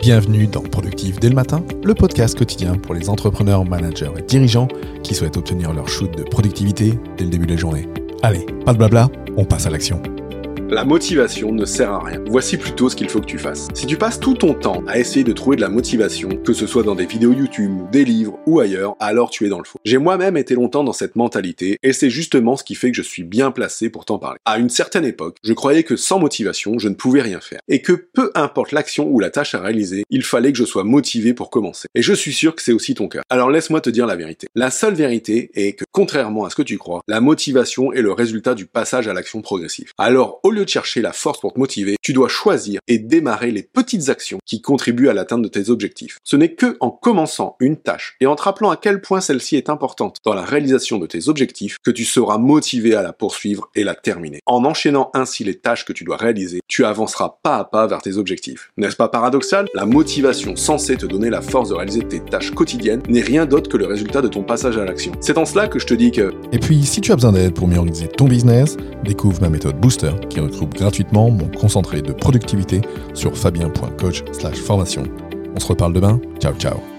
Bienvenue dans Productif dès le matin, le podcast quotidien pour les entrepreneurs, managers et dirigeants qui souhaitent obtenir leur shoot de productivité dès le début de la journée. Allez, pas de blabla, on passe à l'action. La motivation ne sert à rien. Voici plutôt ce qu'il faut que tu fasses. Si tu passes tout ton temps à essayer de trouver de la motivation, que ce soit dans des vidéos YouTube, des livres ou ailleurs, alors tu es dans le faux. J'ai moi-même été longtemps dans cette mentalité et c'est justement ce qui fait que je suis bien placé pour t'en parler. À une certaine époque, je croyais que sans motivation, je ne pouvais rien faire et que peu importe l'action ou la tâche à réaliser, il fallait que je sois motivé pour commencer. Et je suis sûr que c'est aussi ton cas. Alors laisse-moi te dire la vérité. La seule vérité est que contrairement à ce que tu crois, la motivation est le résultat du passage à l'action progressive. Alors au de chercher la force pour te motiver, tu dois choisir et démarrer les petites actions qui contribuent à l'atteinte de tes objectifs. Ce n'est que en commençant une tâche et en te rappelant à quel point celle-ci est importante dans la réalisation de tes objectifs que tu seras motivé à la poursuivre et la terminer. En enchaînant ainsi les tâches que tu dois réaliser, tu avanceras pas à pas vers tes objectifs. N'est-ce pas paradoxal? La motivation censée te donner la force de réaliser tes tâches quotidiennes n'est rien d'autre que le résultat de ton passage à l'action. C'est en cela que je te dis que... Et puis, si tu as besoin d'aide pour mieux organiser ton business, découvre ma méthode Booster qui regroupe gratuitement mon concentré de productivité sur fabien.coach/formation. On se reparle demain. Ciao ciao.